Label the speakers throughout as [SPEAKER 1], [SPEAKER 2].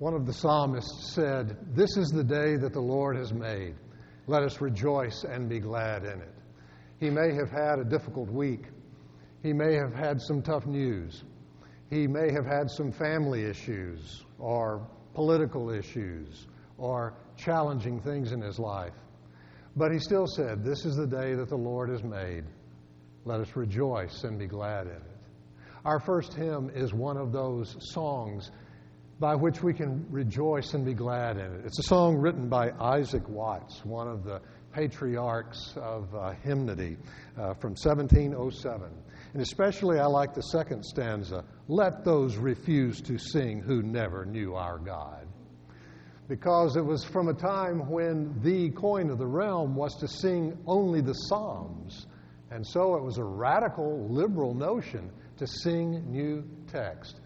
[SPEAKER 1] One of the psalmists said, This is the day that the Lord has made. Let us rejoice and be glad in it. He may have had a difficult week. He may have had some tough news. He may have had some family issues or political issues or challenging things in his life. But he still said, This is the day that the Lord has made. Let us rejoice and be glad in it. Our first hymn is one of those songs by which we can rejoice and be glad in it. It's a song written by Isaac Watts, one of the patriarchs of uh, hymnody uh, from 1707. And especially I like the second stanza Let those refuse to sing who never knew our God. Because it was from a time when the coin of the realm was to sing only the Psalms. And so it was a radical, liberal notion to sing new text.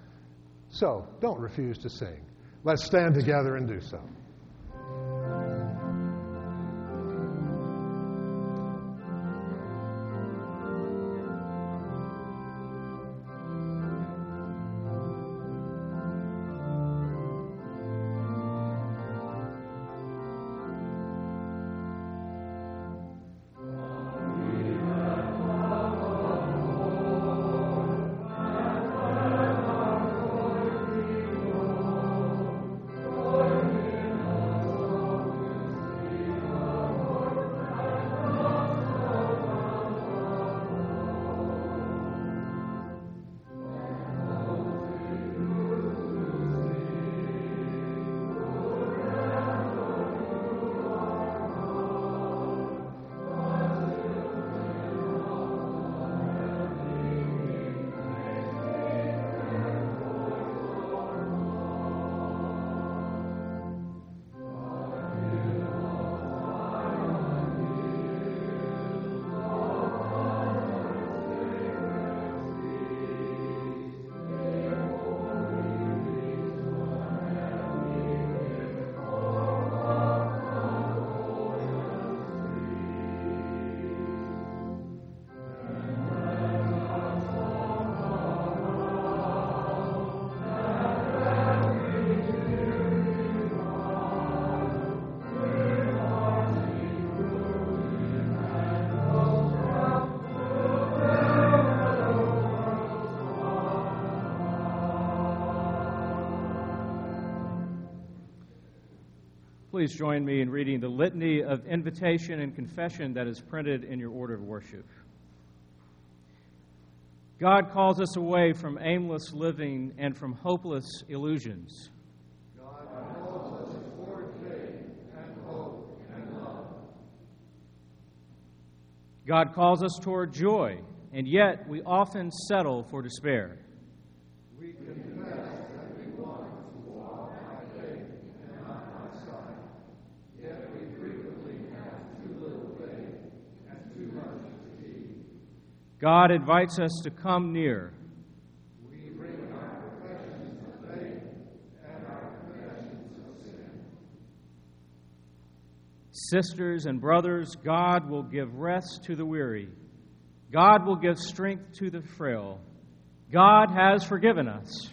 [SPEAKER 1] So don't refuse to sing. Let's stand together and do so.
[SPEAKER 2] Please join me in reading the litany of invitation and confession that is printed in your order of worship. God calls us away from aimless living and from hopeless illusions.
[SPEAKER 1] God calls us toward faith and hope and love.
[SPEAKER 2] God calls us toward joy, and yet we often settle for despair. God invites us to come near.
[SPEAKER 1] We bring our professions of faith and our confessions of sin.
[SPEAKER 2] Sisters and brothers, God will give rest to the weary. God will give strength to the frail. God has forgiven us.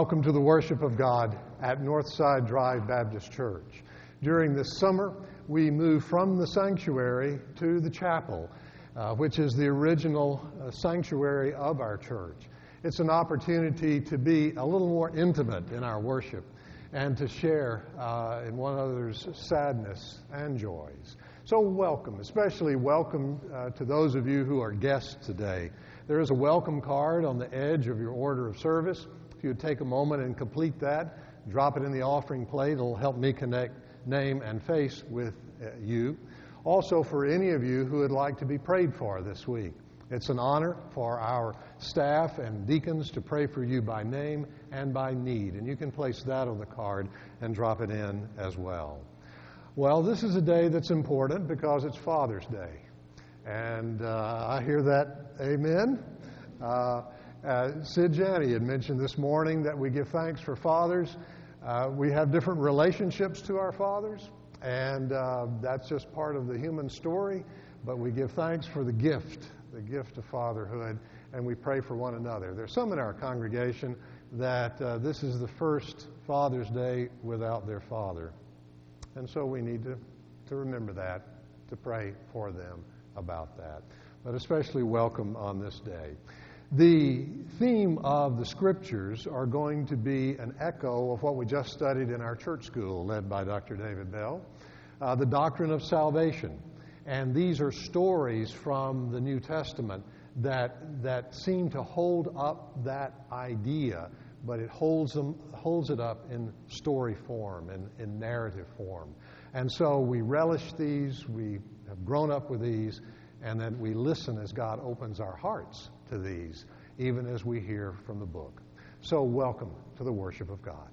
[SPEAKER 1] Welcome to the worship of God at Northside Drive Baptist Church. During this summer, we move from the sanctuary to the chapel, uh, which is the original uh, sanctuary of our church. It's an opportunity to be a little more intimate in our worship and to share uh, in one another's sadness and joys. So, welcome, especially welcome uh, to those of you who are guests today. There is a welcome card on the edge of your order of service. If you would take a moment and complete that, drop it in the offering plate, it'll help me connect name and face with uh, you. Also, for any of you who would like to be prayed for this week, it's an honor for our staff and deacons to pray for you by name and by need. And you can place that on the card and drop it in as well. Well, this is a day that's important because it's Father's Day. And uh, I hear that, amen. Uh, uh, Sid Janney had mentioned this morning that we give thanks for fathers. Uh, we have different relationships to our fathers, and uh, that's just part of the human story. But we give thanks for the gift, the gift of fatherhood, and we pray for one another. There's some in our congregation that uh, this is the first Father's Day without their father. And so we need to, to remember that, to pray for them about that. But especially welcome on this day. The theme of the scriptures are going to be an echo of what we just studied in our church school, led by Dr. David Bell uh, the doctrine of salvation. And these are stories from the New Testament that, that seem to hold up that idea, but it holds, them, holds it up in story form, in, in narrative form. And so we relish these, we have grown up with these, and then we listen as God opens our hearts to these, even as we hear from the book. So, welcome to the worship of God.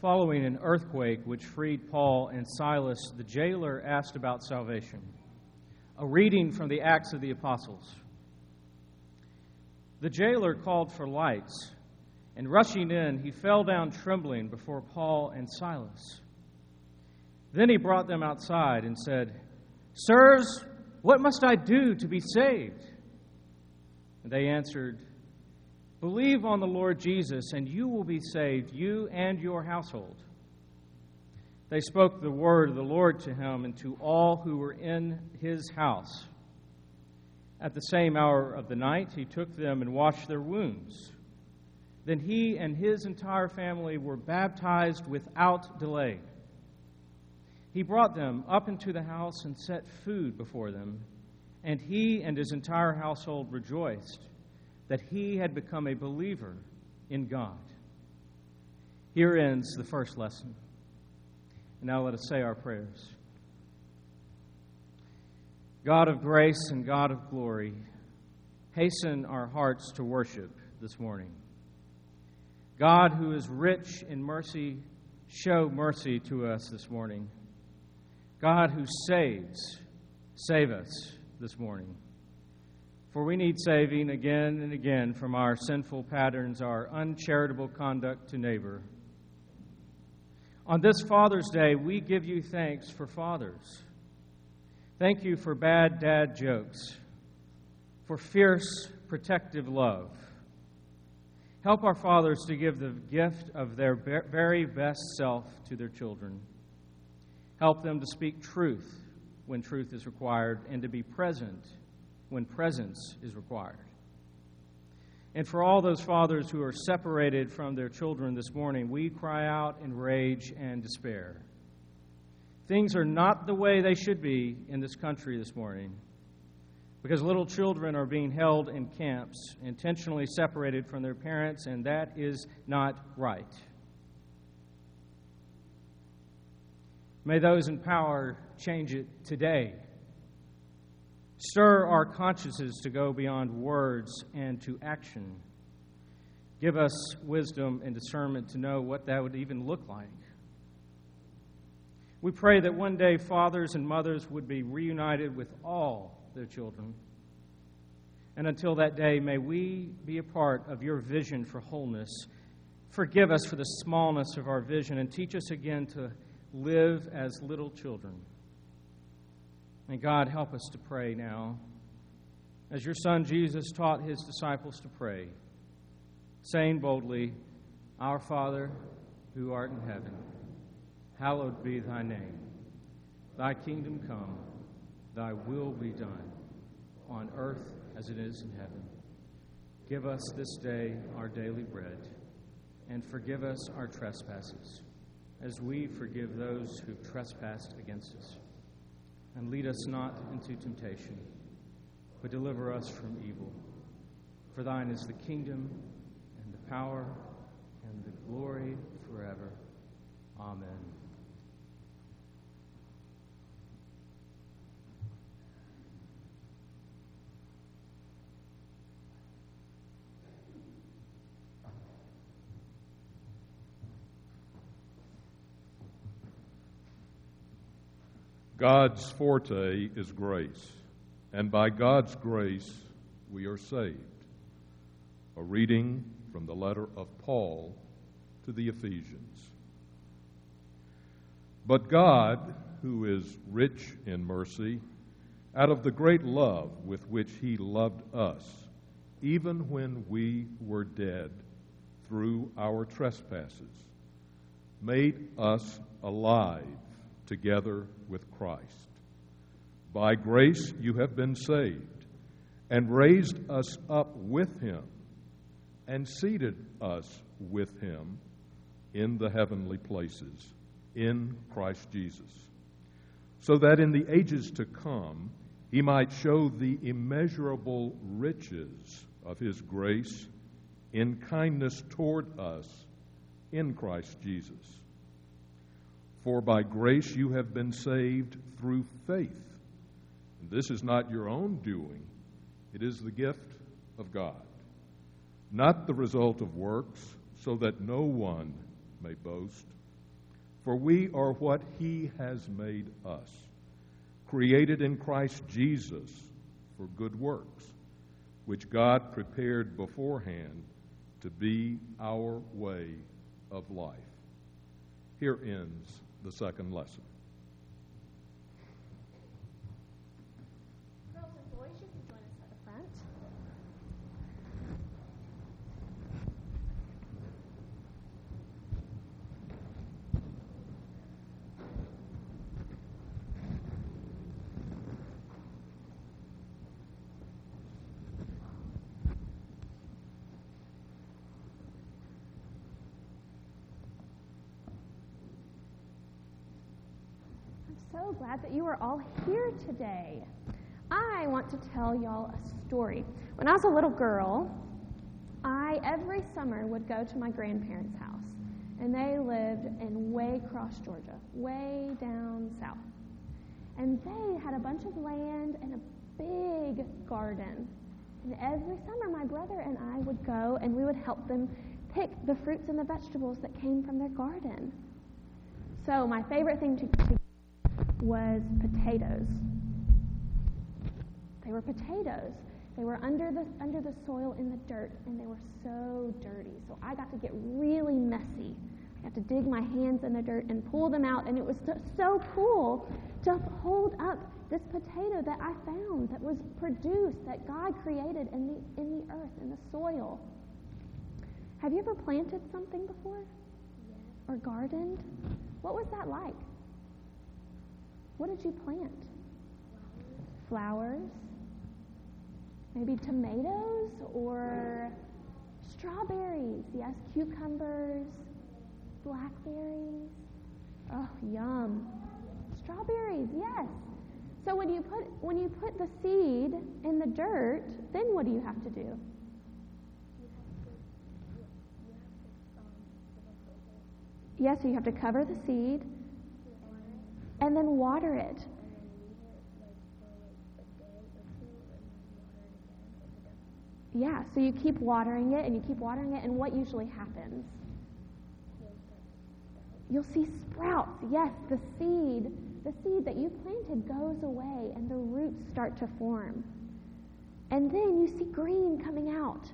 [SPEAKER 2] Following an earthquake which freed Paul and Silas, the jailer asked about salvation. A reading from the Acts of the Apostles. The jailer called for lights, and rushing in, he fell down trembling before Paul and Silas. Then he brought them outside and said, Sirs, what must I do to be saved? And they answered, Believe on the Lord Jesus, and you will be saved, you and your household. They spoke the word of the Lord to him and to all who were in his house. At the same hour of the night, he took them and washed their wounds. Then he and his entire family were baptized without delay. He brought them up into the house and set food before them, and he and his entire household rejoiced that he had become a believer in God. Here ends the first lesson. And now let us say our prayers. God of grace and God of glory, hasten our hearts to worship this morning. God, who is rich in mercy, show mercy to us this morning. God who saves, save us this morning. For we need saving again and again from our sinful patterns, our uncharitable conduct to neighbor. On this Father's Day, we give you thanks for fathers. Thank you for bad dad jokes, for fierce protective love. Help our fathers to give the gift of their very best self to their children. Help them to speak truth when truth is required and to be present when presence is required. And for all those fathers who are separated from their children this morning, we cry out in rage and despair. Things are not the way they should be in this country this morning because little children are being held in camps, intentionally separated from their parents, and that is not right. May those in power change it today. Stir our consciences to go beyond words and to action. Give us wisdom and discernment to know what that would even look like. We pray that one day fathers and mothers would be reunited with all their children. And until that day, may we be a part of your vision for wholeness. Forgive us for the smallness of our vision and teach us again to live as little children. May God help us to pray now, as your Son Jesus taught his disciples to pray, saying boldly, Our Father, who art in heaven, hallowed be thy name. Thy kingdom come, thy will be done, on earth as it is in heaven. Give us this day our daily bread, and forgive us our trespasses, as we forgive those who've trespassed against us. And lead us not into temptation, but deliver us from evil. For thine is the kingdom, and the power, and the glory forever. Amen.
[SPEAKER 3] God's forte is grace, and by God's grace we are saved. A reading from the letter of Paul to the Ephesians. But God, who is rich in mercy, out of the great love with which He loved us, even when we were dead through our trespasses, made us alive together with Christ. By grace you have been saved, and raised us up with him, and seated us with him in the heavenly places in Christ Jesus, so that in the ages to come he might show the immeasurable riches of his grace in kindness toward us in Christ Jesus. For by grace you have been saved through faith. And this is not your own doing, it is the gift of God, not the result of works, so that no one may boast. For we are what He has made us, created in Christ Jesus for good works, which God prepared beforehand to be our way of life. Here ends the second lesson.
[SPEAKER 4] Girls and boys, you can join us at the front. I'm so glad that you are all here today. I want to tell y'all a story. When I was a little girl, I every summer would go to my grandparents' house, and they lived in Waycross, Georgia, way down south. And they had a bunch of land and a big garden. And every summer, my brother and I would go and we would help them pick the fruits and the vegetables that came from their garden. So, my favorite thing to, to was potatoes. They were potatoes. They were under the under the soil in the dirt, and they were so dirty. So I got to get really messy. I got to dig my hands in the dirt and pull them out, and it was so, so cool to hold up this potato that I found that was produced that God created in the in the earth in the soil. Have you ever planted something before? Or gardened? What was that like? What did you plant? Flowers. Maybe tomatoes or strawberries. Yes, cucumbers, blackberries. Oh, yum. Strawberries, yes. So when you put when you put the seed in the dirt, then what do you have to do? Yes, so you have to cover the seed and then water it. Yeah, so you keep watering it and you keep watering it, and what usually happens? You'll see sprouts. Yes, the seed, the seed that you planted goes away and the roots start to form. And then you see green coming out.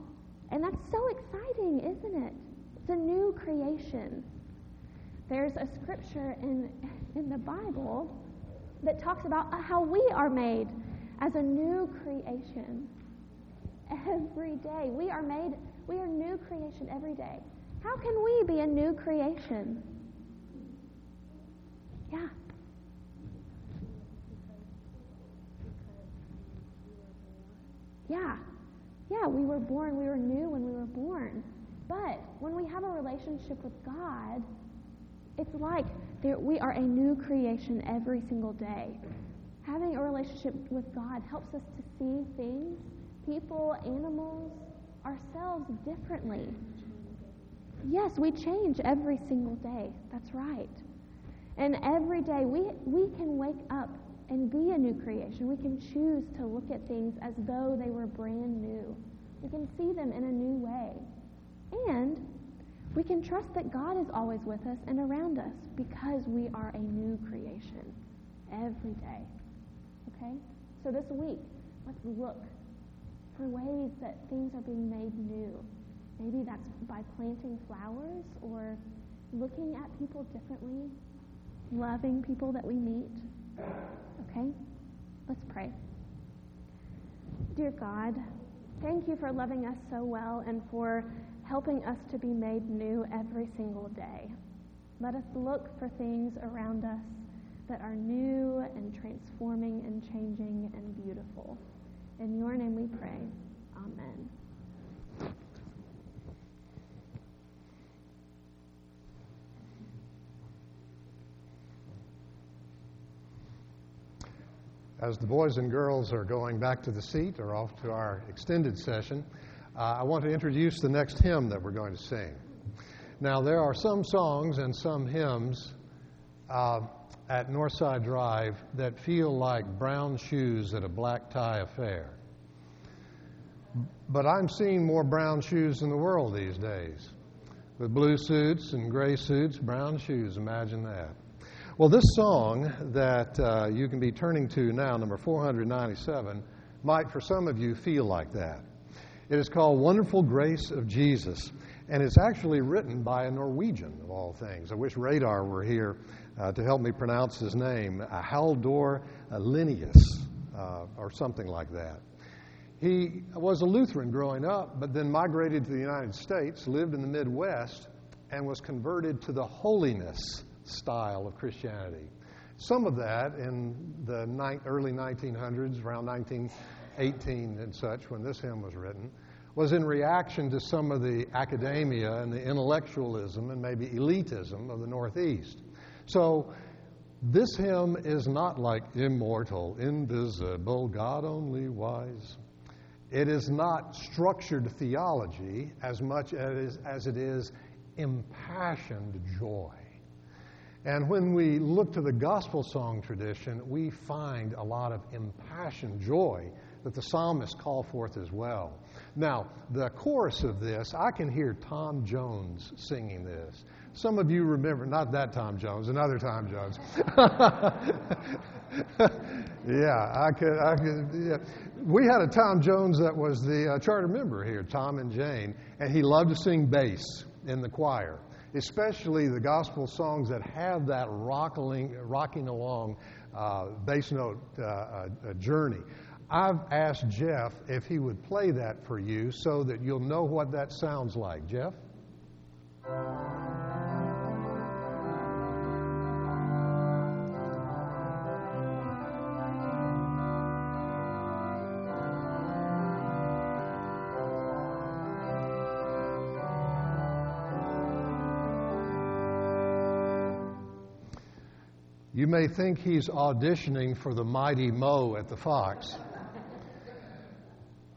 [SPEAKER 4] And that's so exciting, isn't it? It's a new creation. There's a scripture in, in the Bible that talks about how we are made as a new creation every day. We are made, we are new creation every day. How can we be a new creation? Yeah. Yeah. Yeah, we were born, we were new when we were born. But when we have a relationship with God, it's like there, we are a new creation every single day. Having a relationship with God helps us to see things, people, animals, ourselves differently. Yes, we change every single day. That's right. And every day we, we can wake up and be a new creation. We can choose to look at things as though they were brand new. We can see them in a new way. And we can trust that God is always with us and around us because we are a new creation every day. Okay? So this week, let's look for ways that things are being made new. Maybe that's by planting flowers or looking at people differently, loving people that we meet. Okay? Let's pray. Dear God, thank you for loving us so well and for helping us to be made new every single day. Let us look for things around us that are new and transforming and changing and beautiful. In your name we pray. Amen.
[SPEAKER 1] As the boys and girls are going back to the seat or off to our extended session, uh, I want to introduce the next hymn that we're going to sing. Now, there are some songs and some hymns uh, at Northside Drive that feel like brown shoes at a black tie affair. But I'm seeing more brown shoes in the world these days. With blue suits and gray suits, brown shoes, imagine that. Well, this song that uh, you can be turning to now, number 497, might for some of you feel like that. It is called Wonderful Grace of Jesus, and it's actually written by a Norwegian, of all things. I wish Radar were here uh, to help me pronounce his name, uh, Haldor Lillenas, uh, or something like that. He was a Lutheran growing up, but then migrated to the United States, lived in the Midwest, and was converted to the holiness style of Christianity. Some of that in the ni- early 1900s, around 1918 and such, when this hymn was written, was in reaction to some of the academia and the intellectualism and maybe elitism of the Northeast. So this hymn is not like immortal, invisible, God only wise. It is not structured theology as much as, as it is impassioned joy. And when we look to the gospel song tradition, we find a lot of impassioned joy that the psalmists call forth as well. Now, the chorus of this, I can hear Tom Jones singing this. Some of you remember, not that Tom Jones, another Tom Jones. yeah, I could. I could yeah. We had a Tom Jones that was the uh, charter member here, Tom and Jane, and he loved to sing bass in the choir, especially the gospel songs that have that rocking, rocking along uh, bass note uh, uh, journey. I've asked Jeff if he would play that for you so that you'll know what that sounds like. Jeff? You may think he's auditioning for the mighty Mo at the Fox.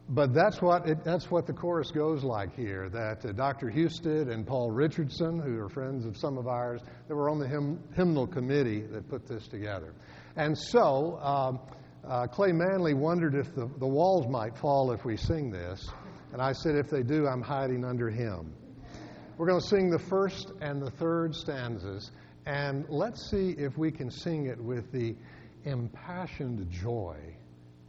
[SPEAKER 1] But that's what, it, that's what the chorus goes like here that uh, Dr. Husted and Paul Richardson, who are friends of some of ours, that were on the hymn, hymnal committee that put this together. And so um, uh, Clay Manley wondered if the, the walls might fall if we sing this. And I said, if they do, I'm hiding under him. We're going to sing the first and the third stanzas. And let's see if we can sing it with the impassioned joy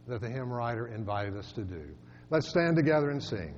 [SPEAKER 1] that the hymn writer invited us to do. Let's stand together and sing.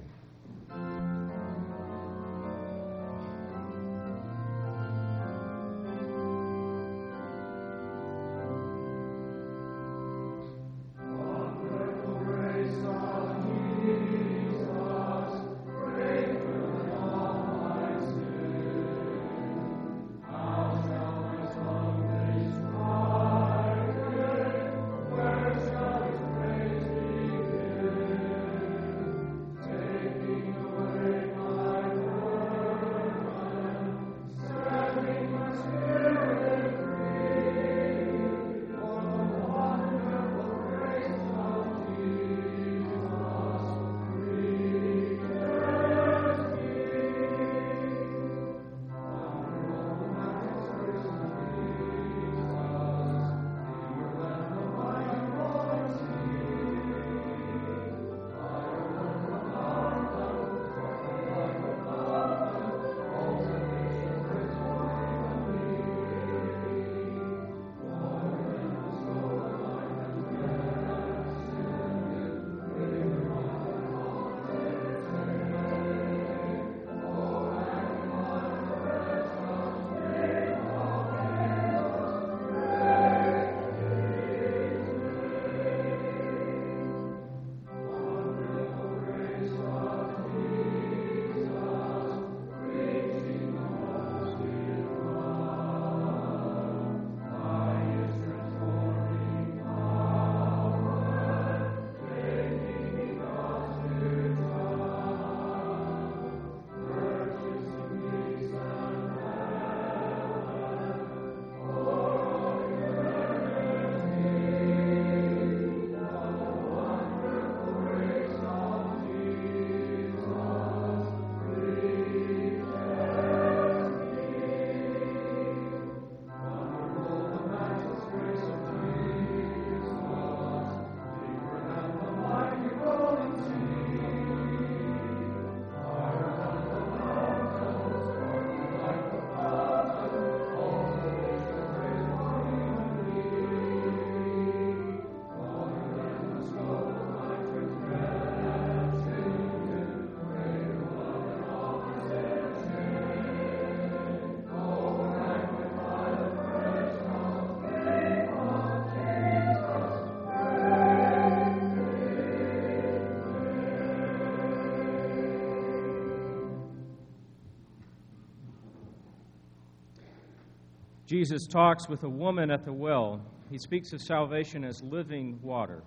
[SPEAKER 2] Jesus talks with a woman at the well. He speaks of salvation as living water.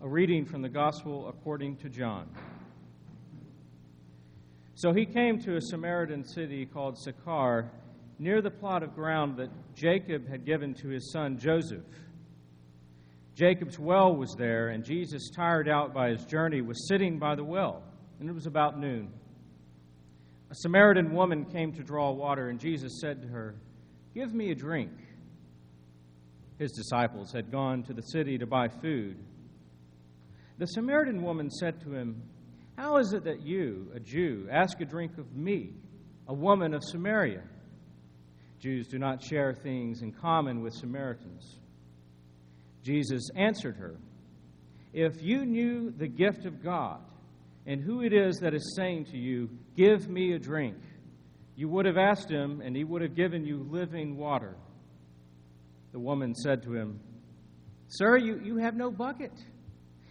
[SPEAKER 2] A reading from the Gospel according to John. So he came to a Samaritan city called Sychar, near the plot of ground that Jacob had given to his son Joseph. Jacob's well was there, and Jesus, tired out by his journey, was sitting by the well, and it was about noon. A Samaritan woman came to draw water, and Jesus said to her, Give me a drink. His disciples had gone to the city to buy food. The Samaritan woman said to him, How is it that you, a Jew, ask a drink of me, a woman of Samaria? Jews do not share things in common with Samaritans. Jesus answered her, If you knew the gift of God and who it is that is saying to you, Give me a drink, you would have asked him, and he would have given you living water. The woman said to him, Sir, you, you have no bucket,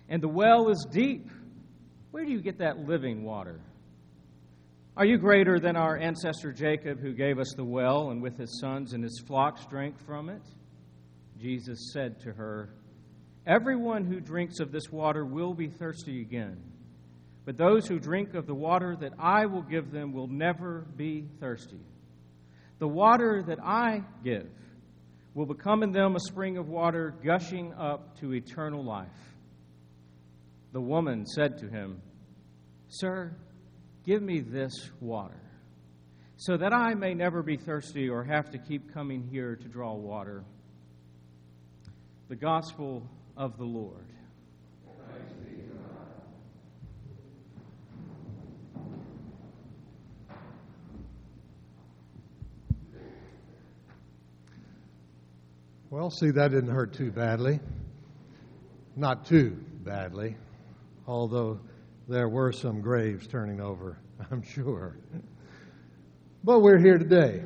[SPEAKER 2] and the well is deep. Where do you get that living water? Are you greater than our ancestor Jacob, who gave us the well, and with his sons and his flocks drank from it? Jesus said to her, Everyone who drinks of this water will be thirsty again. But those who drink of the water that I will give them will never be thirsty. The water that I give will become in them a spring of water gushing up to eternal life. The woman said to him, Sir, give me this water, so that I may never be thirsty or have to keep coming here to draw water. The Gospel of the Lord.
[SPEAKER 1] Well, see, that didn't hurt too badly. Not too badly, although there were some graves turning over, I'm sure. But we're here today,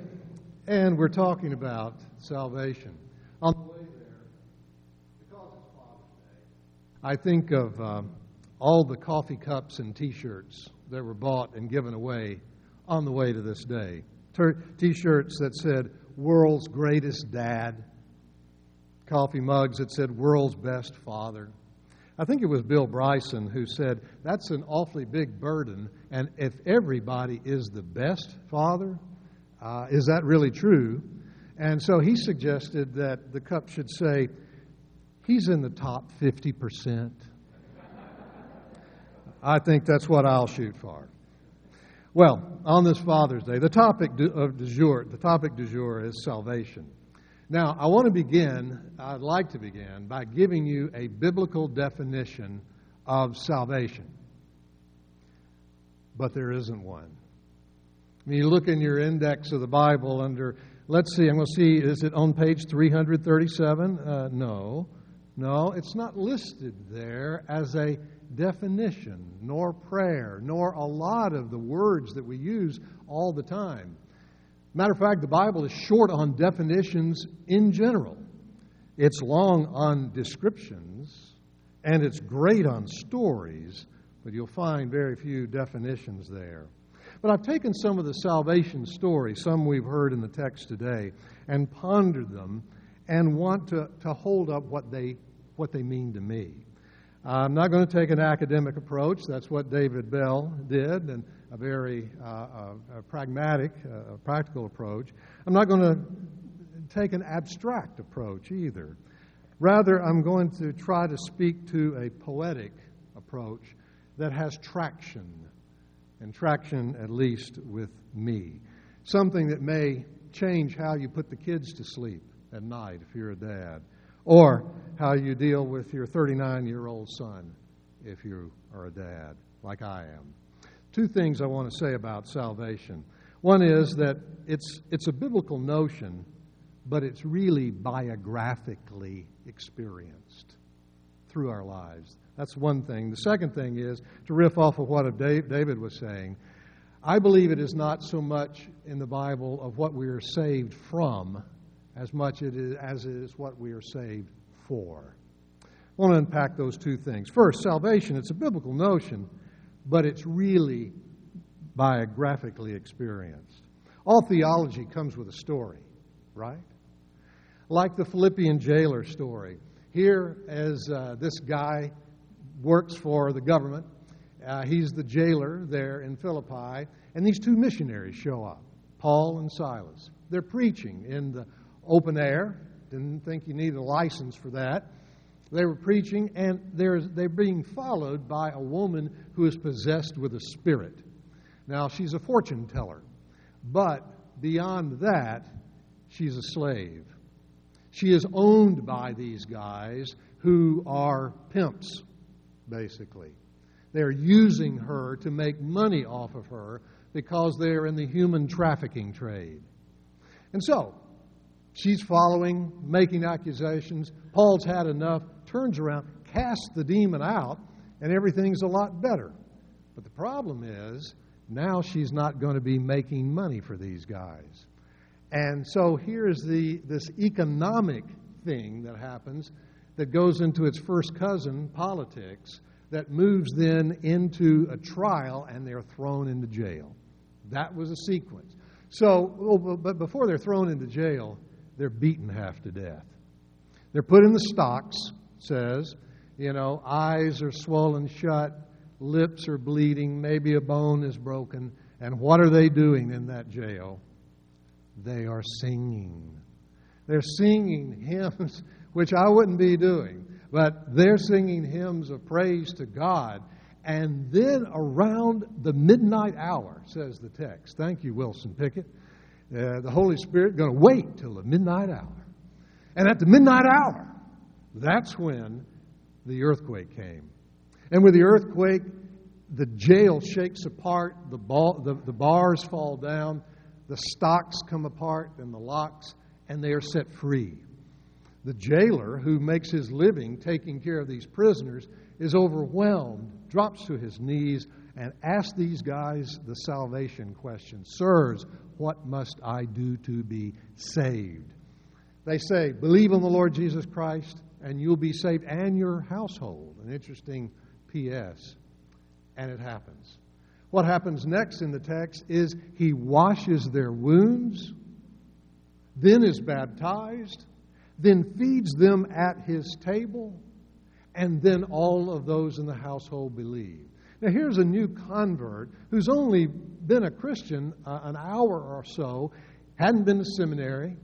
[SPEAKER 1] and we're talking about salvation. On the way there, because it's Father's Day, I think of um, all the coffee cups and t shirts that were bought and given away on the way to this day. T shirts that said, World's Greatest Dad coffee mugs that said world's best father. I think it was Bill Bryson who said that's an awfully big burden, and if everybody is the best father, uh, is that really true? And so he suggested that the cup should say, he's in the top 50%. I think that's what I'll shoot for. Well, on this Father's Day, the topic of du jour, the topic du jour is salvation. Now, I want to begin, I'd like to begin, by giving you a biblical definition of salvation. But there isn't one. I mean, you look in your index of the Bible under, let's see, I'm going to see, is it on page 337? Uh, no. No, it's not listed there as a definition, nor prayer, nor a lot of the words that we use all the time. Matter of fact, the Bible is short on definitions in general. It's long on descriptions, and it's great on stories, but you'll find very few definitions there. But I've taken some of the salvation stories, some we've heard in the text today, and pondered them and want to, to hold up what they, what they mean to me. I'm not going to take an academic approach. That's what David Bell did, and a very uh, a pragmatic, uh, practical approach. I'm not going to take an abstract approach either. Rather, I'm going to try to speak to a poetic approach that has traction, and traction at least with me. Something that may change how you put the kids to sleep at night if you're a dad, or how you deal with your 39 year old son if you are a dad, like I am two things I want to say about salvation. One is that it's, it's a biblical notion, but it's really biographically experienced through our lives. That's one thing. The second thing is to riff off of what David was saying. I believe it is not so much in the Bible of what we are saved from as much it is, as it is what we are saved for. I want to unpack those two things. First, salvation, it's a biblical notion, but it's really biographically experienced. All theology comes with a story, right? Like the Philippian jailer story. Here, as uh, this guy works for the government, uh, he's the jailer there in Philippi, and these two missionaries show up Paul and Silas. They're preaching in the open air. Didn't think you needed a license for that. They were preaching, and they're, they're being followed by a woman who is possessed with a spirit. Now, she's a fortune teller, but beyond that, she's a slave. She is owned by these guys who are pimps, basically. They're using her to make money off of her because they're in the human trafficking trade. And so, she's following, making accusations. Paul's had enough, turns around, casts the demon out, and everything's a lot better. But the problem is, now she's not going to be making money for these guys. And so here's the, this economic thing that happens that goes into its first cousin, politics, that moves then into a trial and they're thrown into jail. That was a sequence. So, oh, but before they're thrown into jail, they're beaten half to death. They're put in the stocks, says, you know, eyes are swollen shut, lips are bleeding, maybe a bone is broken. And what are they doing in that jail? They are singing. They're singing hymns, which I wouldn't be doing, but they're singing hymns of praise to God. And then around the midnight hour, says the text. Thank you, Wilson Pickett. Uh, the Holy Spirit going to wait till the midnight hour. And at the midnight hour, that's when the earthquake came. And with the earthquake, the jail shakes apart, the, ball, the, the bars fall down, the stocks come apart, and the locks, and they are set free. The jailer, who makes his living taking care of these prisoners, is overwhelmed, drops to his knees, and asks these guys the salvation question Sirs, what must I do to be saved? They say, Believe on the Lord Jesus Christ, and you'll be saved, and your household. An interesting P.S. And it happens. What happens next in the text is he washes their wounds, then is baptized, then feeds them at his table, and then all of those in the household believe. Now, here's a new convert who's only been a Christian uh, an hour or so, hadn't been to seminary,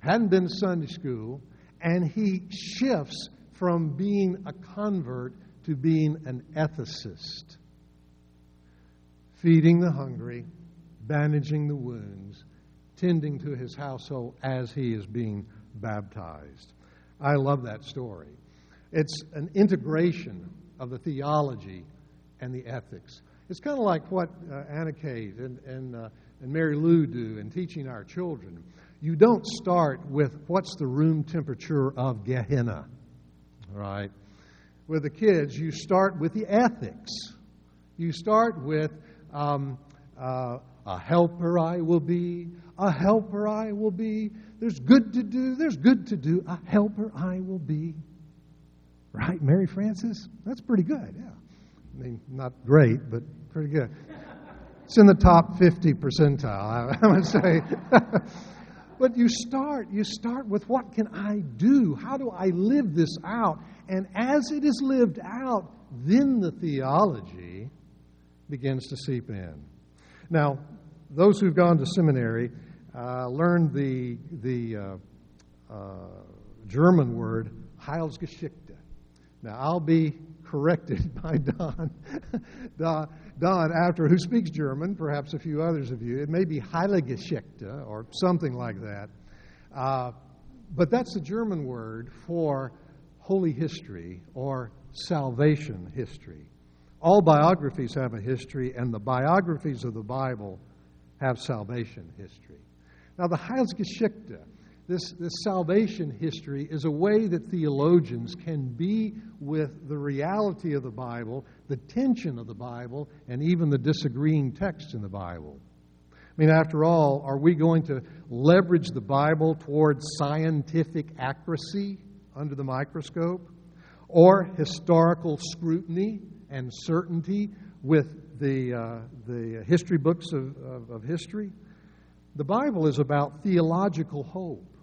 [SPEAKER 1] hadn't been to Sunday school, and he shifts from being a convert to being an ethicist, feeding the hungry, bandaging the wounds, tending to his household as he is being baptized. I love that story. It's an integration of the theology and the ethics. It's kind of like what uh, Anna Kate and, and, uh, and Mary Lou do in teaching our children. You don't start with what's the room temperature of Gehenna, right? With the kids, you start with the ethics. You start with um, uh, a helper I will be, a helper I will be. There's good to do, there's good to do, a helper I will be. Right, Mary Frances? That's pretty good, yeah. I mean, not great, but pretty good. It's in the top 50 percentile, I would say. but you start, you start with what can I do? How do I live this out? And as it is lived out, then the theology begins to seep in. Now, those who've gone to seminary uh, learned the, the uh, uh, German word Heilsgeschichte. Now, I'll be corrected by Don, Don, Don, after who speaks German, perhaps a few others of you. It may be Heiligeschichte or something like that. Uh, but that's the German word for holy history or salvation history. All biographies have a history, and the biographies of the Bible have salvation history. Now, the Heilsgeschichte this, this salvation history is a way that theologians can be with the reality of the Bible, the tension of the Bible, and even the disagreeing texts in the Bible. I mean, after all, are we going to leverage the Bible towards scientific accuracy under the microscope? Or historical scrutiny and certainty with the, uh, the history books of, of, of history? The Bible is about theological hope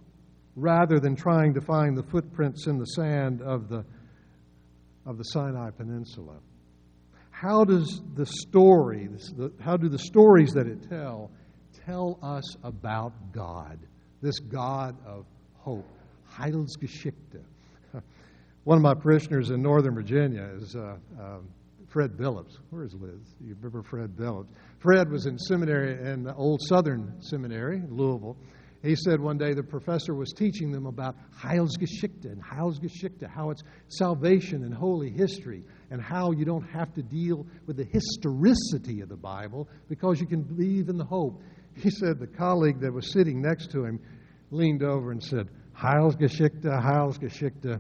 [SPEAKER 1] rather than trying to find the footprints in the sand of the, of the Sinai Peninsula? How does the story, how do the stories that it tell, tell us about God, this God of hope? Heilsgeschichte. One of my parishioners in Northern Virginia is uh, uh, Fred Billups. Where is Liz? You remember Fred Billups? Fred was in seminary in the old Southern Seminary, Louisville. He said one day the professor was teaching them about Heilsgeschichte and Heilsgeschichte, how it's salvation and holy history, and how you don't have to deal with the historicity of the Bible because you can believe in the hope. He said the colleague that was sitting next to him leaned over and said, Heilsgeschichte, Heilsgeschichte.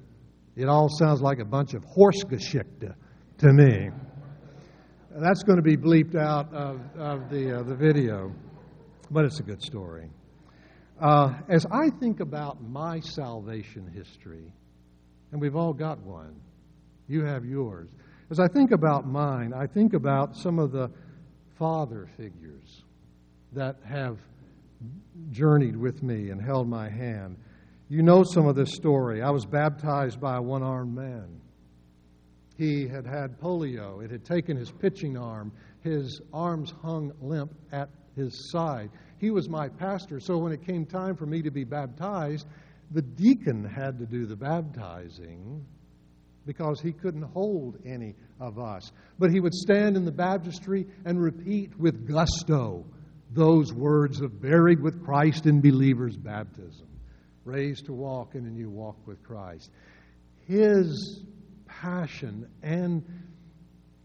[SPEAKER 1] It all sounds like a bunch of Horsegeschichte to me. That's going to be bleeped out of, of the, uh, the video, but it's a good story. Uh, as I think about my salvation history, and we've all got one, you have yours. As I think about mine, I think about some of the father figures that have journeyed with me and held my hand. You know some of this story. I was baptized by a one armed man. He had had polio, it had taken his pitching arm. His arms hung limp at his side. He was my pastor, so when it came time for me to be baptized, the deacon had to do the baptizing because he couldn't hold any of us. But he would stand in the baptistry and repeat with gusto those words of buried with Christ in believers' baptism raised to walk in a new walk with Christ. His passion and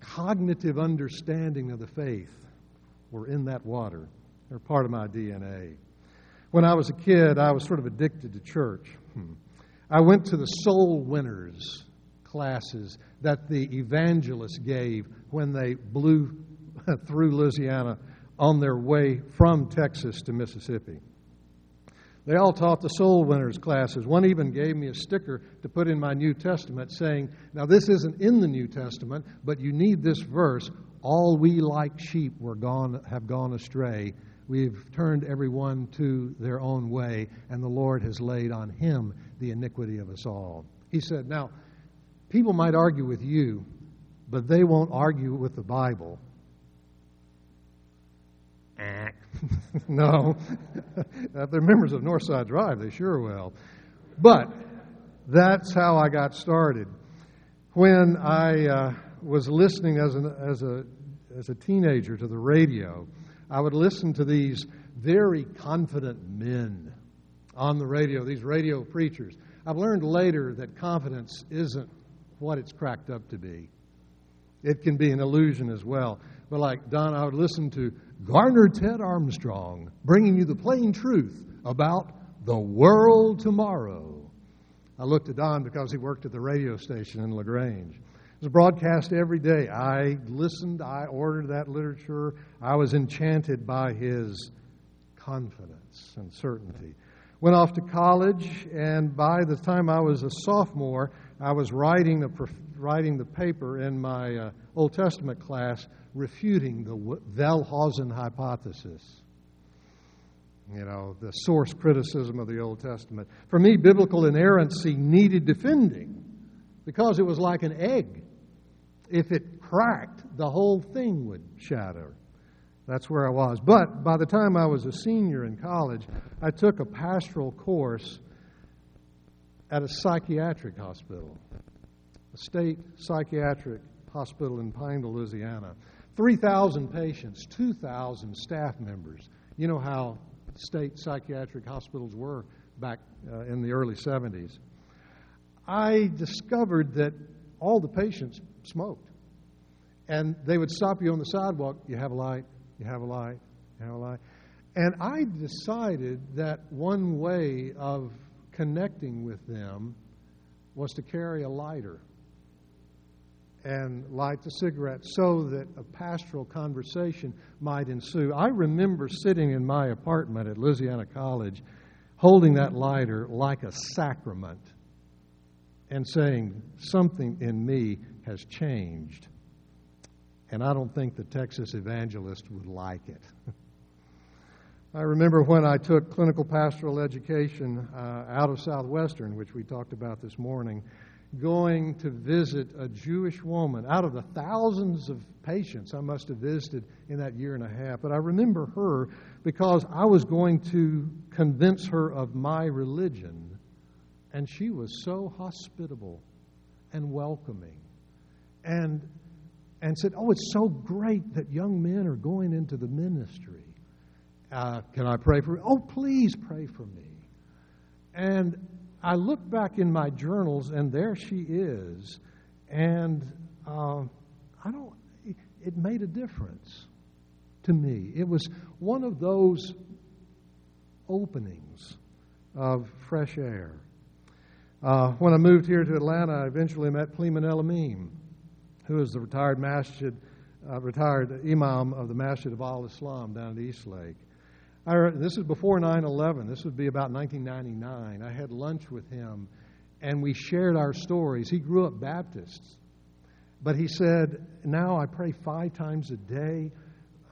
[SPEAKER 1] cognitive understanding of the faith were in that water. They're part of my DNA. When I was a kid, I was sort of addicted to church. Hmm. I went to the soul winners classes that the evangelists gave when they blew through Louisiana on their way from Texas to Mississippi. They all taught the soul winners classes. One even gave me a sticker to put in my New Testament saying, Now, this isn't in the New Testament, but you need this verse. All we like sheep were gone, have gone astray. We've turned everyone to their own way, and the Lord has laid on him the iniquity of us all. He said, Now, people might argue with you, but they won't argue with the Bible. no. if they're members of Northside Drive, they sure will. But that's how I got started. When I uh, was listening as, an, as, a, as a teenager to the radio, I would listen to these very confident men on the radio, these radio preachers. I've learned later that confidence isn't what it's cracked up to be. It can be an illusion as well. But like Don, I would listen to Garner Ted Armstrong, bringing you the plain truth about the world tomorrow. I looked at Don because he worked at the radio station in LaGrange. Was broadcast every day. I listened, I ordered that literature. I was enchanted by his confidence and certainty. Went off to college, and by the time I was a sophomore, I was writing the, writing the paper in my uh, Old Testament class refuting the Wellhausen hypothesis. You know, the source criticism of the Old Testament. For me, biblical inerrancy needed defending because it was like an egg. If it cracked, the whole thing would shatter. That's where I was. But by the time I was a senior in college, I took a pastoral course at a psychiatric hospital, a state psychiatric hospital in Pineville, Louisiana. 3,000 patients, 2,000 staff members. You know how state psychiatric hospitals were back uh, in the early 70s. I discovered that all the patients smoked. And they would stop you on the sidewalk, you have a light, you have a light, you have a light. And I decided that one way of connecting with them was to carry a lighter and light the cigarette so that a pastoral conversation might ensue. I remember sitting in my apartment at Louisiana College holding that lighter like a sacrament and saying, Something in me has changed. And I don't think the Texas evangelist would like it. I remember when I took clinical pastoral education uh, out of Southwestern, which we talked about this morning, going to visit a Jewish woman out of the thousands of patients I must have visited in that year and a half. But I remember her because I was going to convince her of my religion, and she was so hospitable and welcoming and, and said, Oh, it's so great that young men are going into the ministry. Uh, can I pray for you? Oh, please pray for me. And I look back in my journals, and there she is. And uh, I don't, it made a difference to me. It was one of those openings of fresh air. Uh, when I moved here to Atlanta, I eventually met Plemon El-Amin, who is the retired masjid, uh, retired imam of the Masjid of Al Islam down at Eastlake. I, this is before 9 11. This would be about 1999. I had lunch with him, and we shared our stories. He grew up Baptist, but he said, Now I pray five times a day.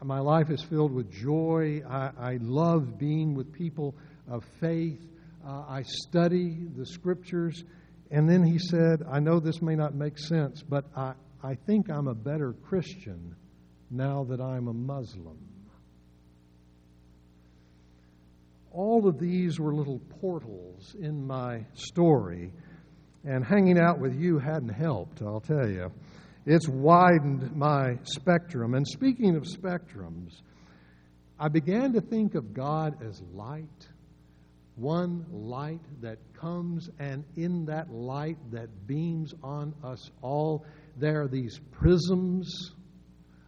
[SPEAKER 1] My life is filled with joy. I, I love being with people of faith. Uh, I study the scriptures. And then he said, I know this may not make sense, but I, I think I'm a better Christian now that I'm a Muslim. all of these were little portals in my story, and hanging out with you hadn't helped, I'll tell you. It's widened my spectrum. And speaking of spectrums, I began to think of God as light, one light that comes, and in that light that beams on us all, there are these prisms,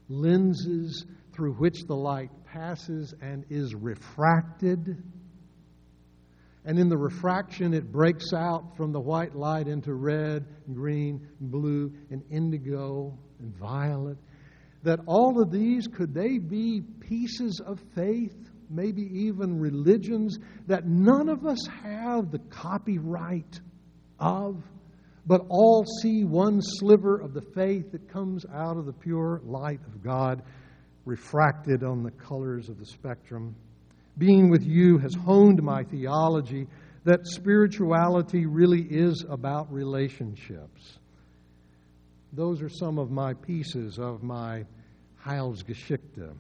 [SPEAKER 1] lenses through which the light passes and is refracted. And in the refraction, it breaks out from the white light into red, green, blue, and indigo, and violet. That all of these, could they be pieces of faith, maybe even religions, that none of us have the copyright of, but all see one sliver of the faith that comes out of the pure light of God refracted on the colors of the spectrum? being with you has honed my theology that spirituality really is about relationships. Those are some of my pieces of my Heilsgeschichte.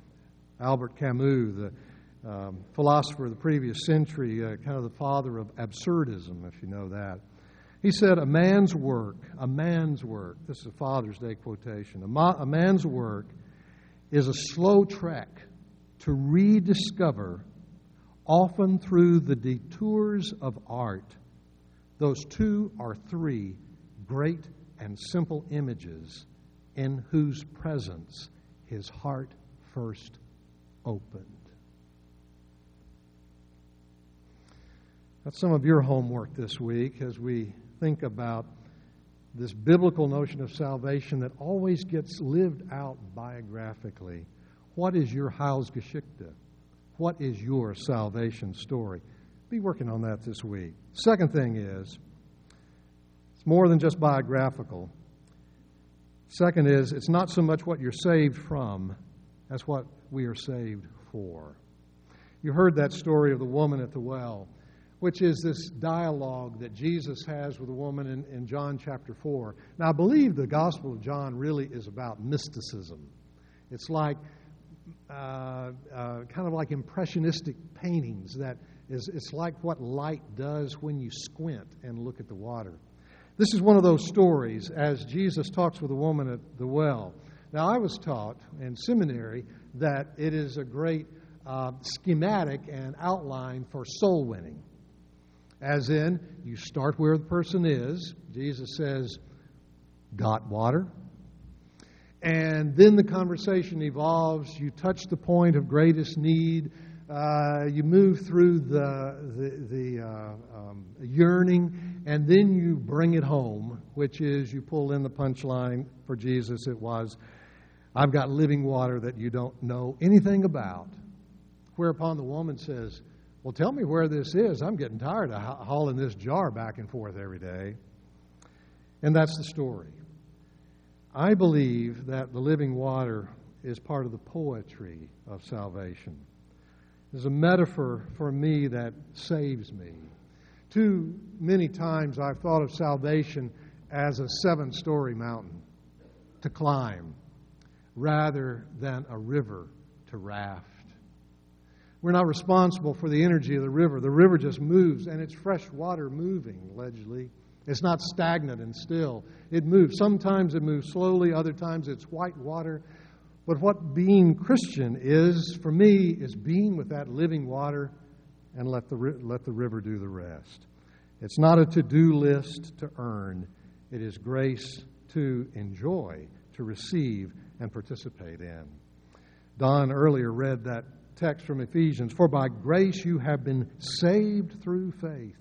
[SPEAKER 1] Albert Camus, the um, philosopher of the previous century, uh, kind of the father of absurdism, if you know that. He said, A man's work, a man's work, this is a Father's Day quotation, a, ma- a man's work is a slow trek to rediscover often through the detours of art, those two or three great and simple images in whose presence his heart first opened. That's some of your homework this week as we think about this biblical notion of salvation that always gets lived out biographically. What is your Heilsgeschichte? What is your salvation story? Be working on that this week. Second thing is, it's more than just biographical. Second is, it's not so much what you're saved from as what we are saved for. You heard that story of the woman at the well, which is this dialogue that Jesus has with a woman in, in John chapter 4. Now, I believe the Gospel of John really is about mysticism. It's like uh, uh, kind of like impressionistic paintings that is it's like what light does when you squint and look at the water. This is one of those stories as Jesus talks with a woman at the well. Now, I was taught in seminary that it is a great uh, schematic and outline for soul winning. As in, you start where the person is. Jesus says, Got water? And then the conversation evolves. You touch the point of greatest need. Uh, you move through the, the, the uh, um, yearning, and then you bring it home, which is you pull in the punchline for Jesus. It was, I've got living water that you don't know anything about. Whereupon the woman says, Well, tell me where this is. I'm getting tired of hauling this jar back and forth every day. And that's the story. I believe that the living water is part of the poetry of salvation. is a metaphor for me that saves me. Too many times I've thought of salvation as a seven story mountain to climb rather than a river to raft. We're not responsible for the energy of the river. The river just moves, and it's fresh water moving, allegedly. It's not stagnant and still. It moves. Sometimes it moves slowly, other times it's white water. But what being Christian is, for me, is being with that living water and let the, let the river do the rest. It's not a to do list to earn, it is grace to enjoy, to receive, and participate in. Don earlier read that text from Ephesians For by grace you have been saved through faith,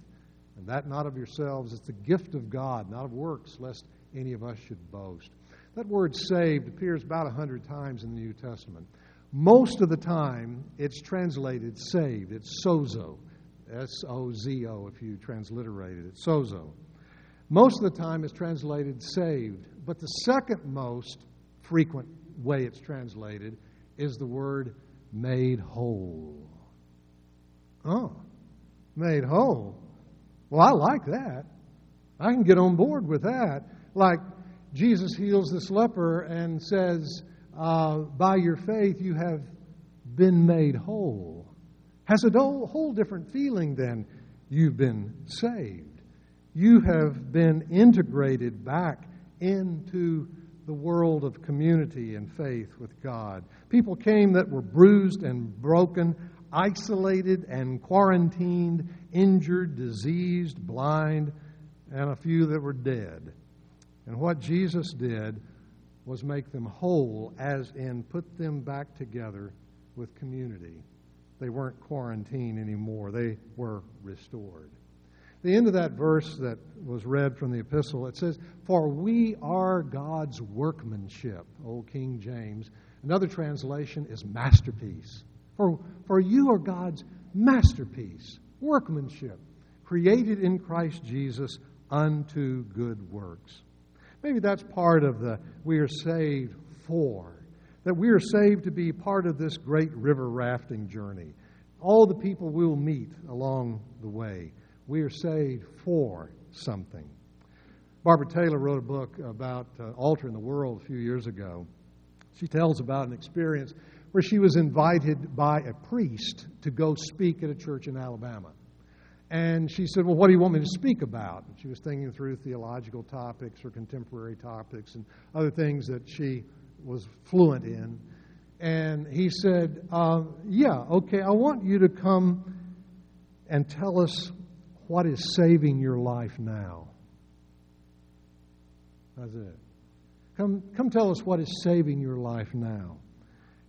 [SPEAKER 1] and that not of yourselves, it's the gift of God, not of works, lest any of us should boast. That word saved appears about a hundred times in the New Testament. Most of the time, it's translated saved. It's sozo. S O Z O, if you transliterated it. Sozo. Most of the time, it's translated saved. But the second most frequent way it's translated is the word made whole. Oh, made whole. Well, I like that. I can get on board with that. Like Jesus heals this leper and says, uh, By your faith, you have been made whole. Has a whole, whole different feeling than you've been saved. You have been integrated back into the world of community and faith with God. People came that were bruised and broken, isolated and quarantined, injured, diseased, blind, and a few that were dead. And what Jesus did was make them whole, as in put them back together with community. They weren't quarantined anymore, they were restored. The end of that verse that was read from the epistle, it says, For we are God's workmanship, Old King James. Another translation is masterpiece. For, for you are God's masterpiece, workmanship, created in Christ Jesus unto good works Maybe that's part of the we are saved for. That we are saved to be part of this great river rafting journey. All the people we'll meet along the way. We are saved for something. Barbara Taylor wrote a book about uh, altering the world a few years ago. She tells about an experience where she was invited by a priest to go speak at a church in Alabama. And she said, Well, what do you want me to speak about? And she was thinking through theological topics or contemporary topics and other things that she was fluent in. And he said, uh, Yeah, okay, I want you to come and tell us what is saving your life now. That's it. Come, come tell us what is saving your life now.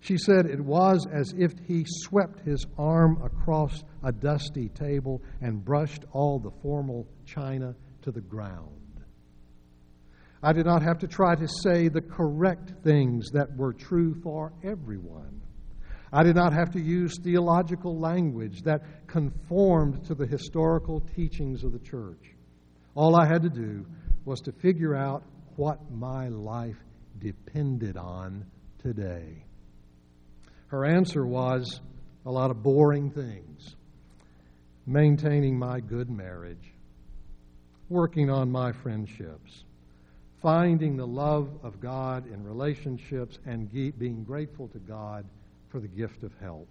[SPEAKER 1] She said it was as if he swept his arm across a dusty table and brushed all the formal china to the ground. I did not have to try to say the correct things that were true for everyone. I did not have to use theological language that conformed to the historical teachings of the church. All I had to do was to figure out what my life depended on today. Her answer was a lot of boring things maintaining my good marriage, working on my friendships, finding the love of God in relationships, and being grateful to God for the gift of health.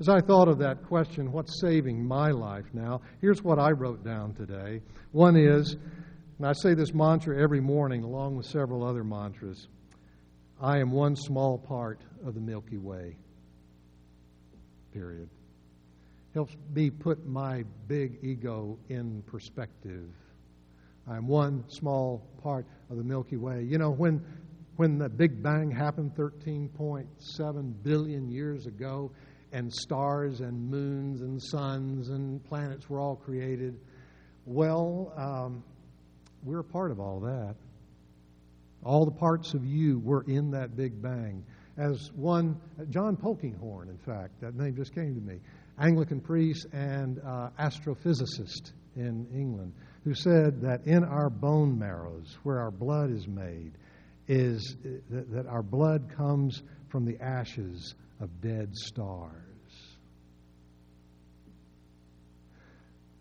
[SPEAKER 1] As I thought of that question, what's saving my life now? Here's what I wrote down today. One is, and I say this mantra every morning along with several other mantras I am one small part of the Milky Way. Period. Helps me put my big ego in perspective. I'm one small part of the Milky Way. You know, when, when the Big Bang happened 13.7 billion years ago, and stars and moons and suns and planets were all created, well, um, we're a part of all that. All the parts of you were in that Big Bang. As one, John Polkinghorne, in fact, that name just came to me, Anglican priest and uh, astrophysicist in England, who said that in our bone marrows, where our blood is made, is that our blood comes from the ashes of dead stars.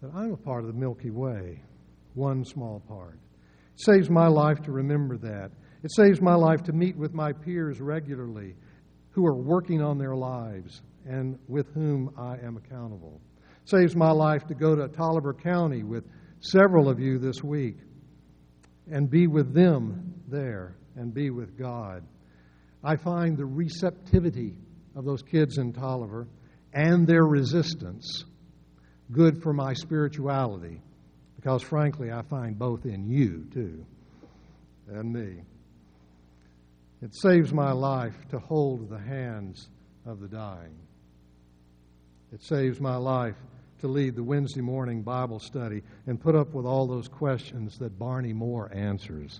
[SPEAKER 1] That I'm a part of the Milky Way, one small part. It saves my life to remember that. It saves my life to meet with my peers regularly who are working on their lives and with whom I am accountable. It saves my life to go to Taliaferro County with several of you this week and be with them there and be with God. I find the receptivity of those kids in Taliaferro and their resistance good for my spirituality because, frankly, I find both in you, too, and me. It saves my life to hold the hands of the dying. It saves my life to lead the Wednesday morning Bible study and put up with all those questions that Barney Moore answers,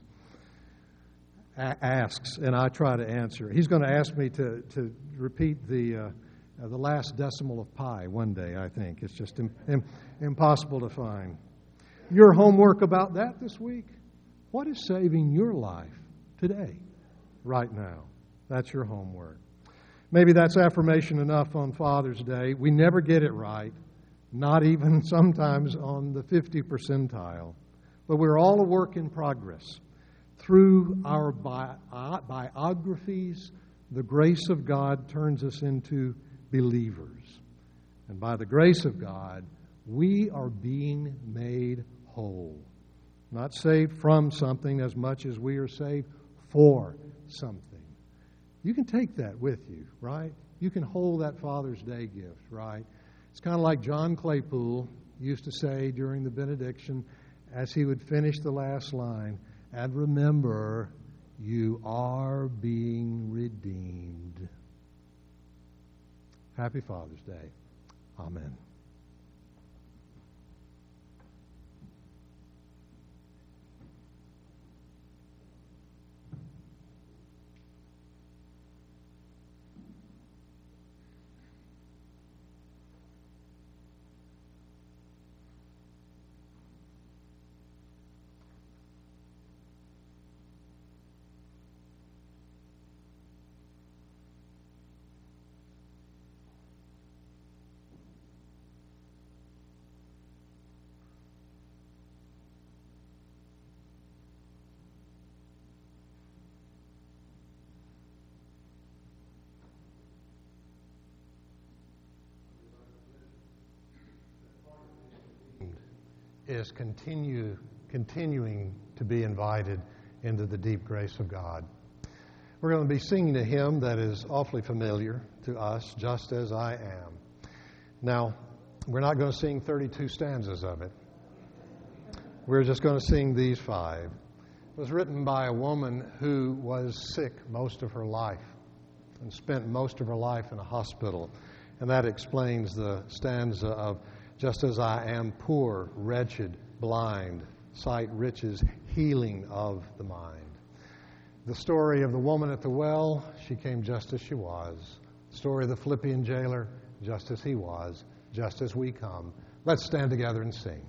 [SPEAKER 1] asks, and I try to answer. He's going to ask me to, to repeat the, uh, the last decimal of pi one day, I think. It's just Im- Im- impossible to find. Your homework about that this week? What is saving your life today, right now? That's your homework. Maybe that's affirmation enough on Father's Day. We never get it right, not even sometimes on the 50 percentile. But we're all a work in progress. Through our bi- uh, biographies, the grace of God turns us into believers. And by the grace of God, we are being made whole. Not saved from something as much as we are saved for something. You can take that with you, right? You can hold that Father's Day gift, right? It's kind of like John Claypool used to say during the benediction as he would finish the last line and remember, you are being redeemed. Happy Father's Day. Amen. Is continue, continuing to be invited into the deep grace of God. We're going to be singing a hymn that is awfully familiar to us, Just as I Am. Now, we're not going to sing 32 stanzas of it. We're just going to sing these five. It was written by a woman who was sick most of her life and spent most of her life in a hospital. And that explains the stanza of just as I am poor, wretched, blind, sight riches, healing of the mind. The story of the woman at the well, she came just as she was. The story of the Philippian jailer, just as he was, just as we come. Let's stand together and sing.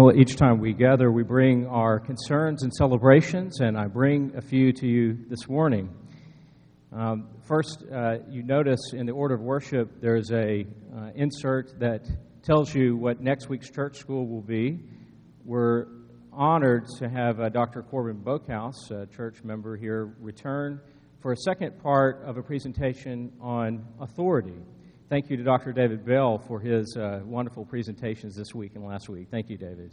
[SPEAKER 2] Well, each time we gather, we bring our concerns and celebrations, and I bring a few to you this morning. Um, first, uh, you notice in the order of worship there's a uh, insert that tells you what next week's church school will be. We're honored to have uh, Dr. Corbin Boakhouse, a church member here, return for a second part of a presentation on authority. Thank you to Dr. David Bell for his uh, wonderful presentations this week and last week. Thank you, David.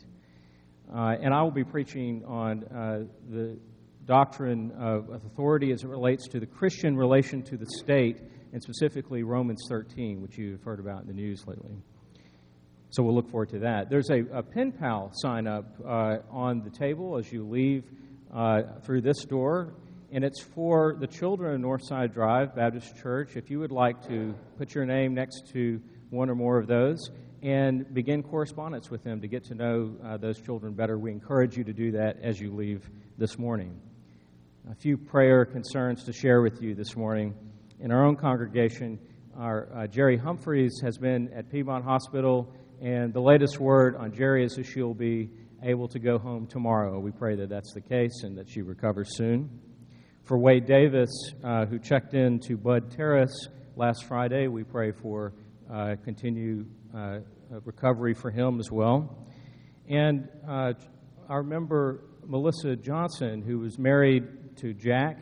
[SPEAKER 2] Uh, and I will be preaching on uh, the doctrine of authority as it relates to the Christian relation to the state, and specifically Romans 13, which you've heard about in the news lately. So we'll look forward to that. There's a, a pen pal sign up uh, on the table as you leave uh, through this door and it's for the children of Northside Drive Baptist Church. If you would like to put your name next to one or more of those and begin correspondence with them to get to know uh, those children better, we encourage you to do that as you leave this morning. A few prayer concerns to share with you this morning. In our own congregation, our uh, Jerry Humphreys has been at Piedmont Hospital, and the latest word on Jerry is that she'll be able to go home tomorrow. We pray that that's the case and that she recovers soon. For Wade Davis, uh, who checked in to Budd Terrace last Friday, we pray for uh, continued uh, recovery for him as well. And uh, our member, Melissa Johnson, who was married to Jack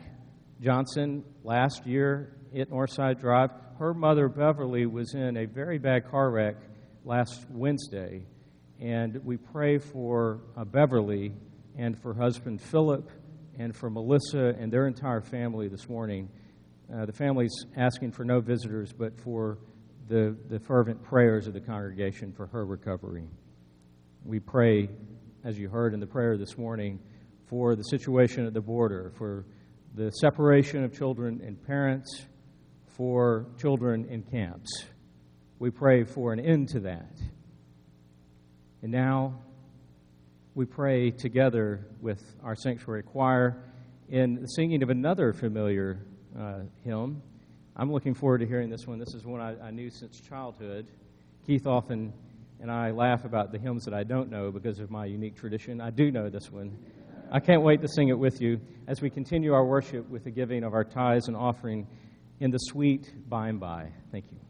[SPEAKER 2] Johnson last year at Northside Drive, her mother, Beverly, was in a very bad car wreck last Wednesday. And we pray for uh, Beverly and for husband Philip and for Melissa and their entire family this morning. Uh, the family's asking for no visitors, but for the, the fervent prayers of the congregation for her recovery. We pray, as you heard in the prayer this morning, for the situation at the border, for the separation of children and parents, for children in camps. We pray for an end to that. And now, we pray together with our sanctuary choir in the singing of another familiar uh, hymn. I'm looking forward to hearing this one. This is one I, I, knew since childhood. Keith often and I laugh about the hymns that I don't know because of my unique tradition. I do know this one. I can't wait to sing it with you as we continue our worship with the giving of our tithes and offering in the sweet by and by. Thank you.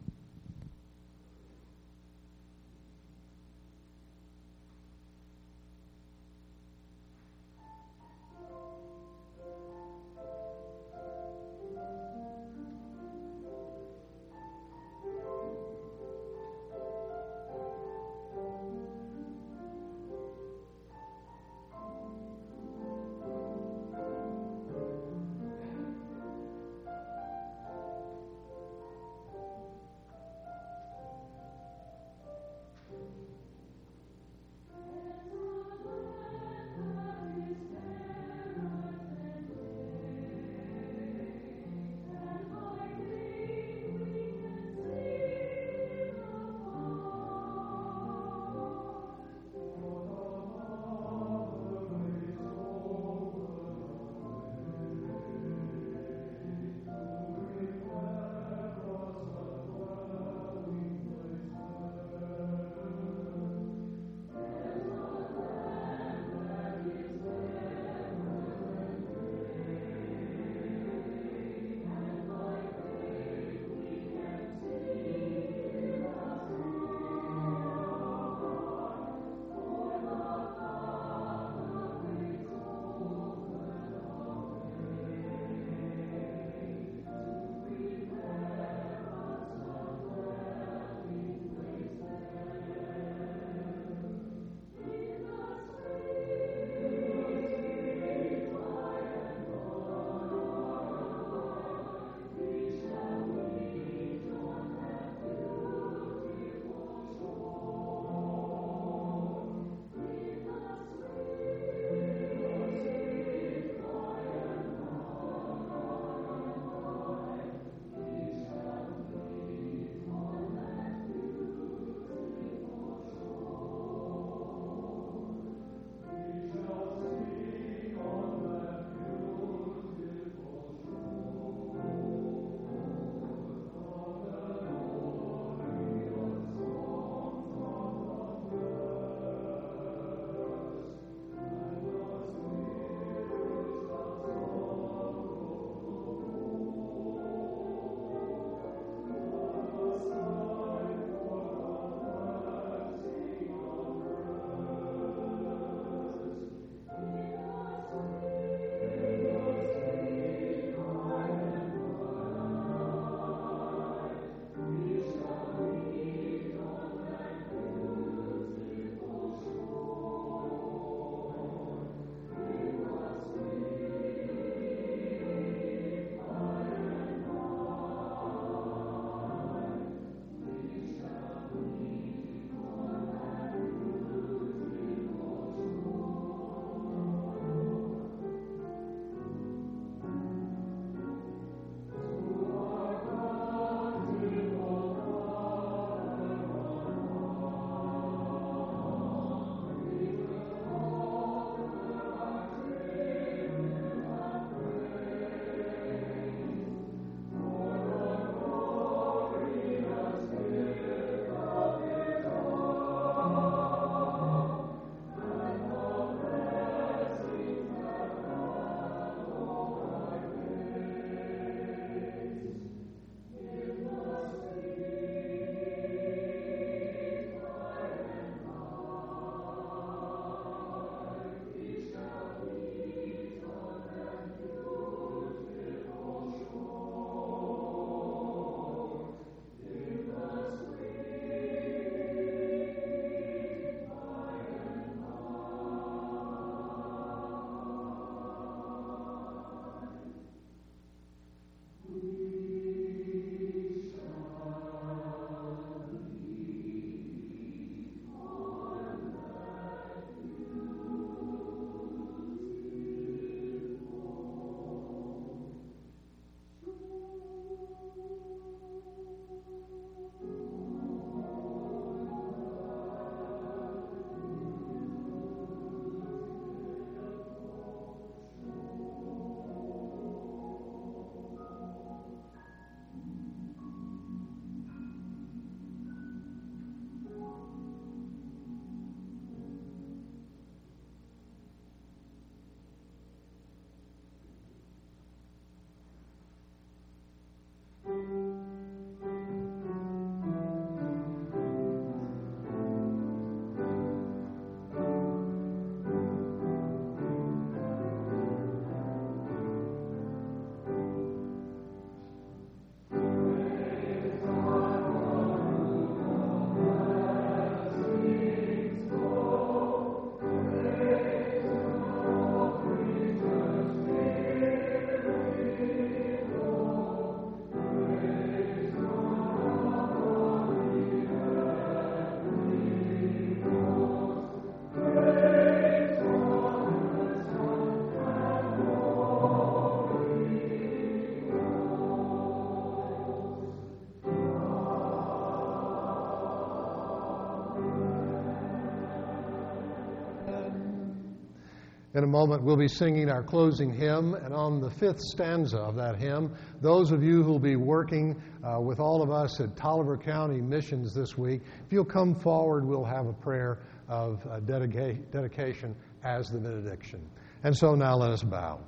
[SPEAKER 1] In a moment, we'll be singing our closing hymn, and on the fifth stanza of that hymn, those of you who will be working uh, with all of us at Taliaferro County Missions this week, if you'll come forward, we'll have a prayer of uh, dedica- dedication as the benediction. And so now let us bow.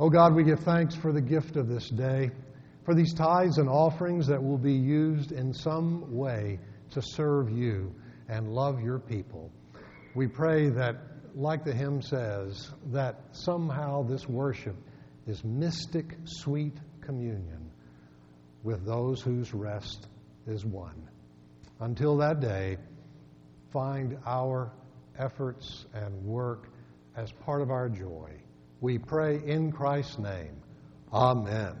[SPEAKER 1] Oh God, we give thanks for the gift of this day, for these tithes and offerings that will be used in some way to serve you and love your people. We pray that like the hymn says, that somehow this worship is mystic, sweet communion with those whose rest is won. Until that day, find our efforts and work as part of our joy. We pray in Christ's name. Amen.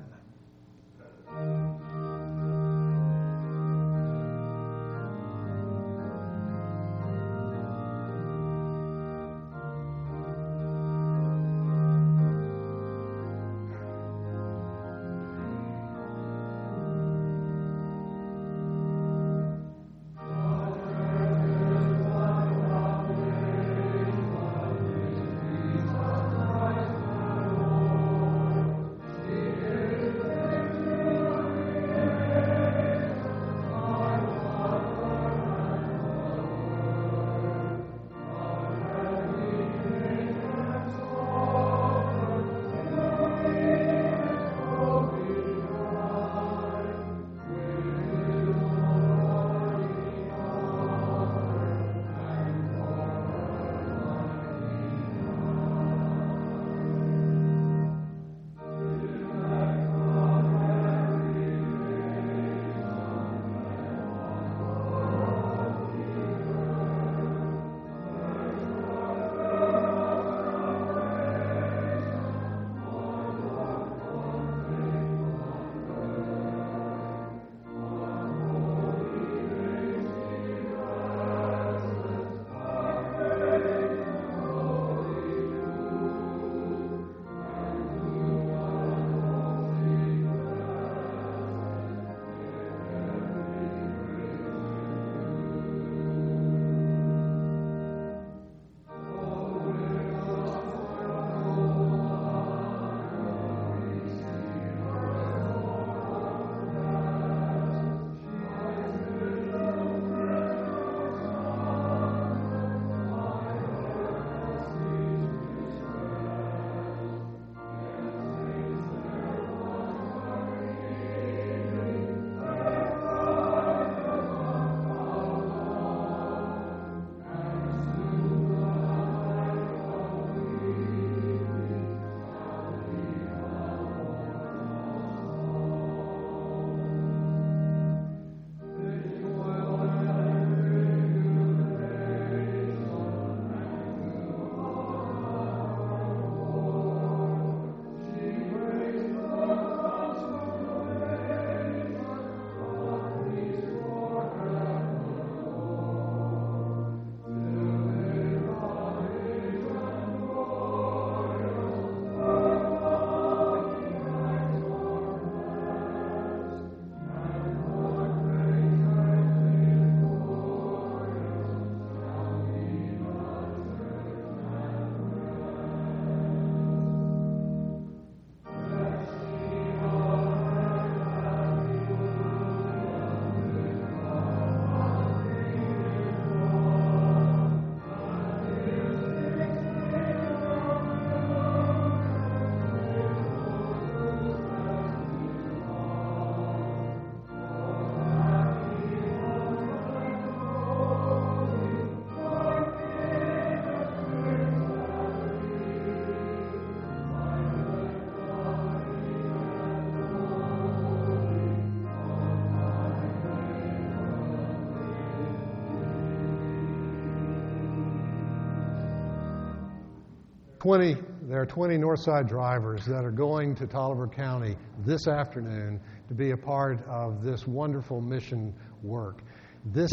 [SPEAKER 1] Twenty, there are 20 Northside drivers that are going to Taliaferro County this afternoon to be a part of this wonderful mission work. This,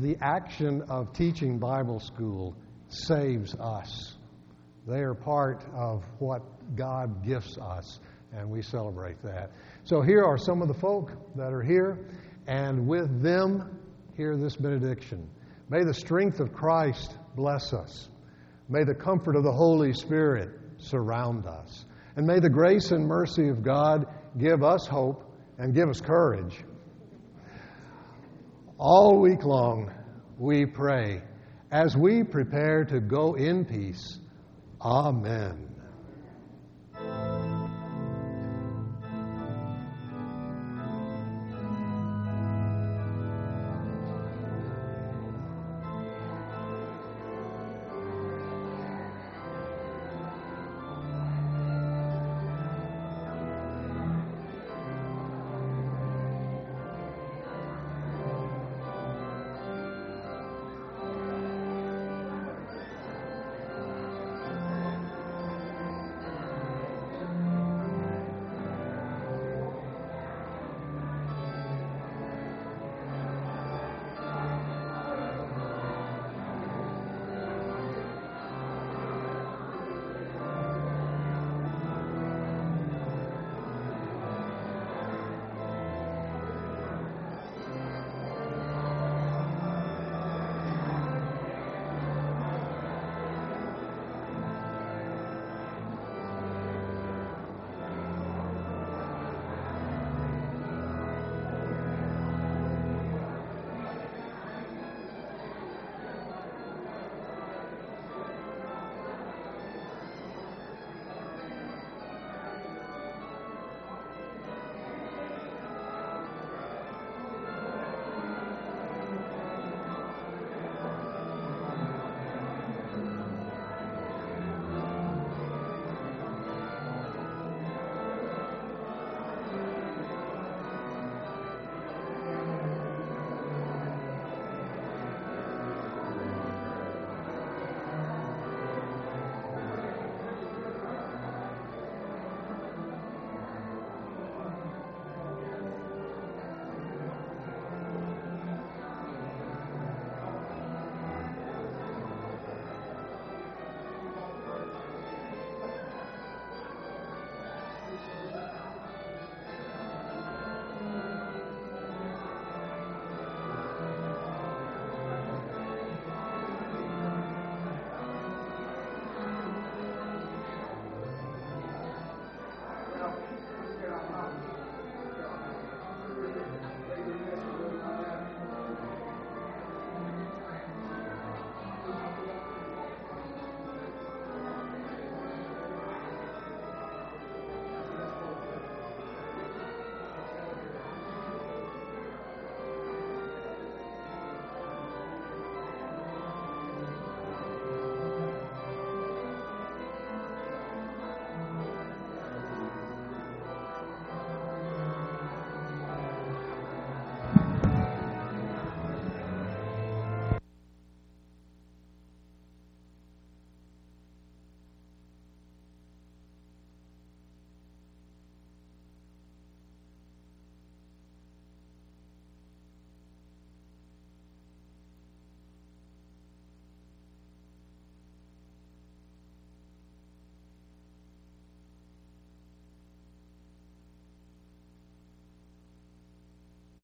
[SPEAKER 1] the action of teaching Bible school saves us. They are part of what God gifts us, and we celebrate that. So here are some of the folk that are here, and with them, hear this benediction. May the strength of Christ bless us. May the comfort of the Holy Spirit surround us. And may the grace and mercy of God give us hope and give us courage. All week long, we pray as we prepare to go in peace. Amen.